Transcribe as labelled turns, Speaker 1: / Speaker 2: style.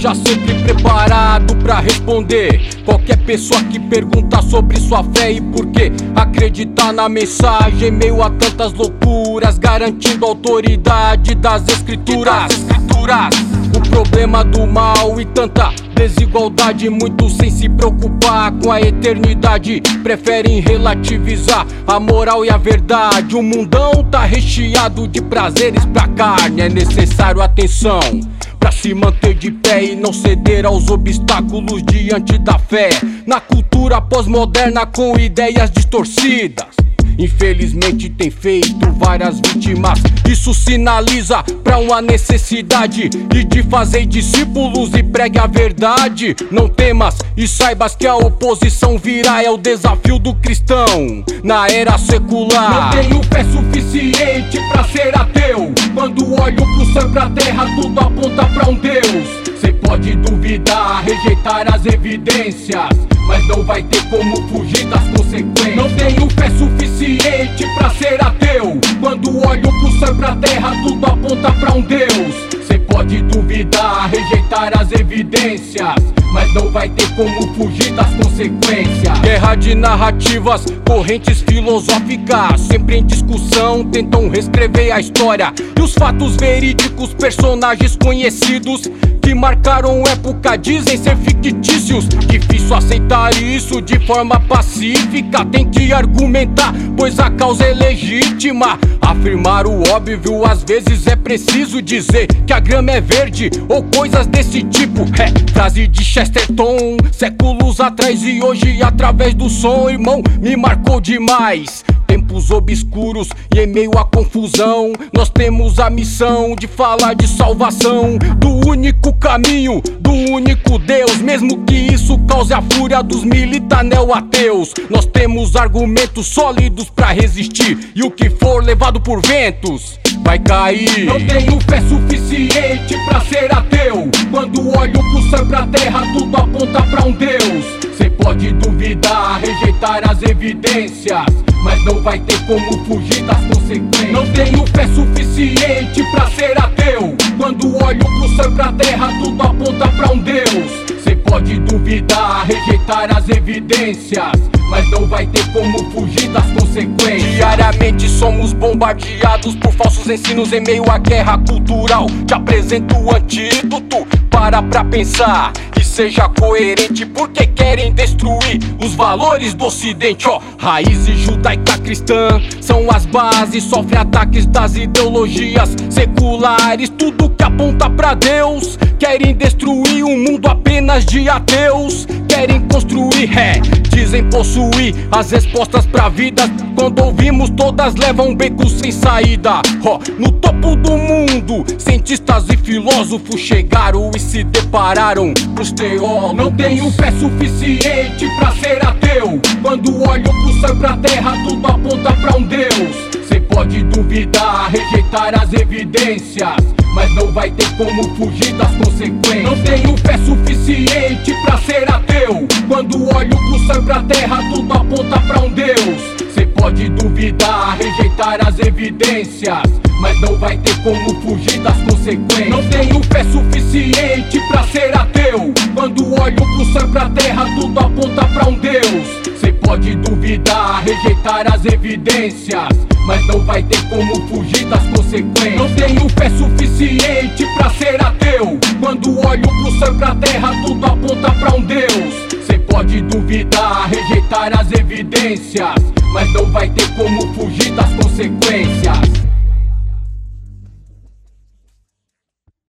Speaker 1: tá sempre preparado para responder qualquer pessoa que pergunta sobre sua fé e por que acreditar na mensagem meio a tantas loucuras, garantindo a autoridade das escrituras. Escrituras. O problema do mal e tanta desigualdade, muitos sem se preocupar com a eternidade, preferem relativizar a moral e a verdade. O mundão tá recheado de prazeres pra carne, é necessário atenção se manter de pé e não ceder aos obstáculos diante da fé. Na cultura pós-moderna com ideias distorcidas. Infelizmente tem feito várias vítimas. Isso sinaliza pra uma necessidade e de fazer discípulos e pregue a verdade. Não temas e saibas que a oposição virá é o desafio do cristão na era secular.
Speaker 2: Não tenho fé suficiente olho pro céu pra terra, tudo aponta pra um Deus. Cê pode duvidar, rejeitar as evidências mas não vai ter como fugir das consequências. Não tenho fé suficiente pra ser ateu. Quando olho pro céu pra terra, tudo aponta pra um Deus. As evidências mas não vai ter como fugir das consequências.
Speaker 1: Guerra de narrativas, correntes filosóficas, sempre em discussão, tentam reescrever a história e os fatos verídicos, personagens conhecidos que marcaram época dizem ser fictícios. Difícil aceitar isso de forma pacífica. Tem que argumentar, pois a causa é legítima. Afirmar o óbvio, às vezes é preciso dizer que a grama é verde ou coisas desse tipo. É frase de Chesterton, séculos atrás e hoje, através do som, irmão, me marcou demais tempos obscuros e em meio à confusão, nós temos a missão de falar de salvação, do único caminho, do único Deus, mesmo que isso cause a fúria dos militanel ateus. Nós temos argumentos sólidos para resistir e o que for levado por ventos vai cair.
Speaker 2: Não tenho fé suficiente para ser ateu. Quando olho pro céu pra terra, tudo aponta para um Deus. Cê pode duvidar, rejeitar as evidências mas não vai ter como fugir das consequências. Não tenho fé suficiente pra ser ateu. Quando olho pro céu e pra terra, tudo aponta pra um Deus. Pode duvidar, rejeitar as evidências, mas não vai ter como fugir das consequências.
Speaker 1: Diariamente somos bombardeados por falsos ensinos em meio à guerra cultural. Te apresento o antídoto, para pra pensar e seja coerente, porque querem destruir os valores do ocidente. Ó, oh, raízes judaica cristã são as bases, sofre ataques das ideologias seculares, tudo que aponta pra Deus. Querem destruir um mundo apenas de ateus. Querem construir, é, dizem possuir as respostas pra vida. Quando ouvimos, todas levam becos sem saída. Oh, no topo do mundo, cientistas e filósofos chegaram e se depararam pros teólogos.
Speaker 2: Não tenho fé suficiente pra ser ateu. Quando olho pro céu e pra terra, tudo aponta pra um Deus. Cê pode duvidar, rejeitar as evidências mas não vai ter como fugir das consequências. Não tenho fé suficiente pra ser ateu. Quando olho pro céu e pra terra, tudo aponta pra um Deus. Cê pode duvidar, rejeitar as evidências, mas não vai ter como fugir das consequências. Não tenho fé suficiente pra ser ateu. Quando olho pro céu pra terra, tudo aponta pra um Deus. Cê pode duvidar, rejeitar as evidências, mas não vai ter como fugir das consequências. Não tenho fé suficiente pra ser ateu. Quando olho pro céu pra terra, tudo aponta pra um Deus. Cê pode duvidar, rejeitar as evidências, mas não vai ter como fugir das consequências.